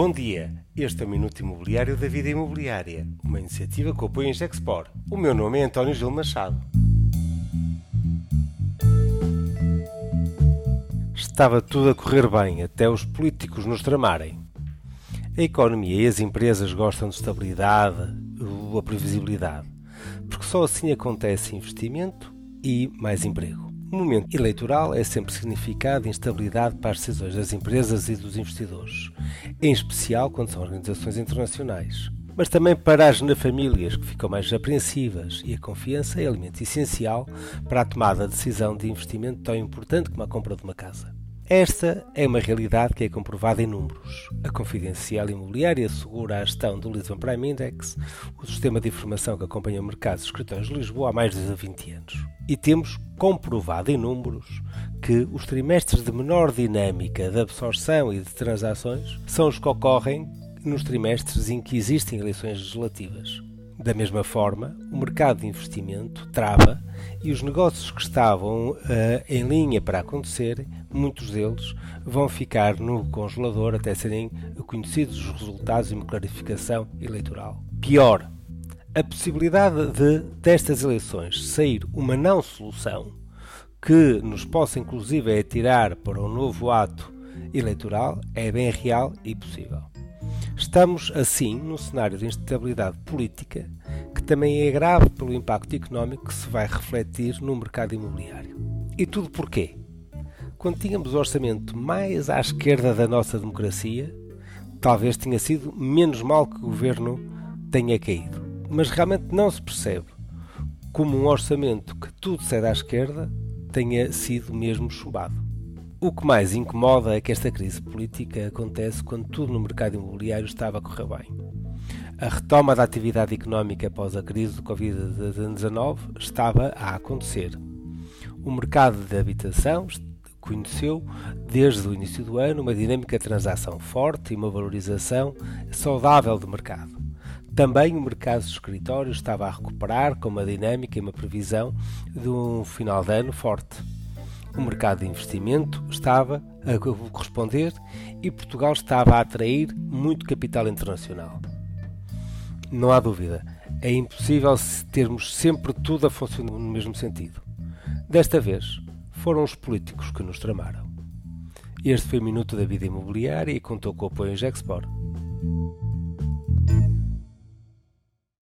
Bom dia, este é o Minuto Imobiliário da Vida Imobiliária, uma iniciativa que apoia em Gexpor. O meu nome é António Gil Machado. Estava tudo a correr bem até os políticos nos tramarem. A economia e as empresas gostam de estabilidade ou a previsibilidade, porque só assim acontece investimento e mais emprego. O momento eleitoral é sempre significado de instabilidade para as decisões das empresas e dos investidores, em especial quando são organizações internacionais. Mas também para as famílias que ficam mais apreensivas e a confiança é elemento essencial para a tomada de decisão de investimento tão importante como a compra de uma casa. Esta é uma realidade que é comprovada em números. A Confidencial Imobiliária assegura a gestão do Lisbon Prime Index, o sistema de informação que acompanha o mercado dos escritórios de Lisboa há mais de 20 anos. E temos comprovado em números que os trimestres de menor dinâmica de absorção e de transações são os que ocorrem nos trimestres em que existem eleições legislativas. Da mesma forma, o mercado de investimento trava e os negócios que estavam uh, em linha para acontecer, muitos deles vão ficar no congelador até serem conhecidos os resultados de uma clarificação eleitoral. Pior, a possibilidade de destas eleições sair uma não solução que nos possa inclusive atirar para um novo ato eleitoral é bem real e possível. Estamos, assim, num cenário de instabilidade política que também é grave pelo impacto económico que se vai refletir no mercado imobiliário. E tudo porquê? Quando tínhamos o orçamento mais à esquerda da nossa democracia, talvez tenha sido menos mal que o governo tenha caído. Mas realmente não se percebe como um orçamento que tudo cede à esquerda tenha sido mesmo chumbado. O que mais incomoda é que esta crise política acontece quando tudo no mercado imobiliário estava a correr bem. A retoma da atividade económica após a crise do Covid-19 estava a acontecer. O mercado de habitação conheceu, desde o início do ano, uma dinâmica de transação forte e uma valorização saudável do mercado. Também o mercado de escritórios estava a recuperar com uma dinâmica e uma previsão de um final de ano forte o mercado de investimento estava a corresponder e Portugal estava a atrair muito capital internacional. Não há dúvida, é impossível termos sempre tudo a funcionar no mesmo sentido. Desta vez, foram os políticos que nos tramaram. Este foi o Minuto da Vida Imobiliária e contou com o apoio em Gexport.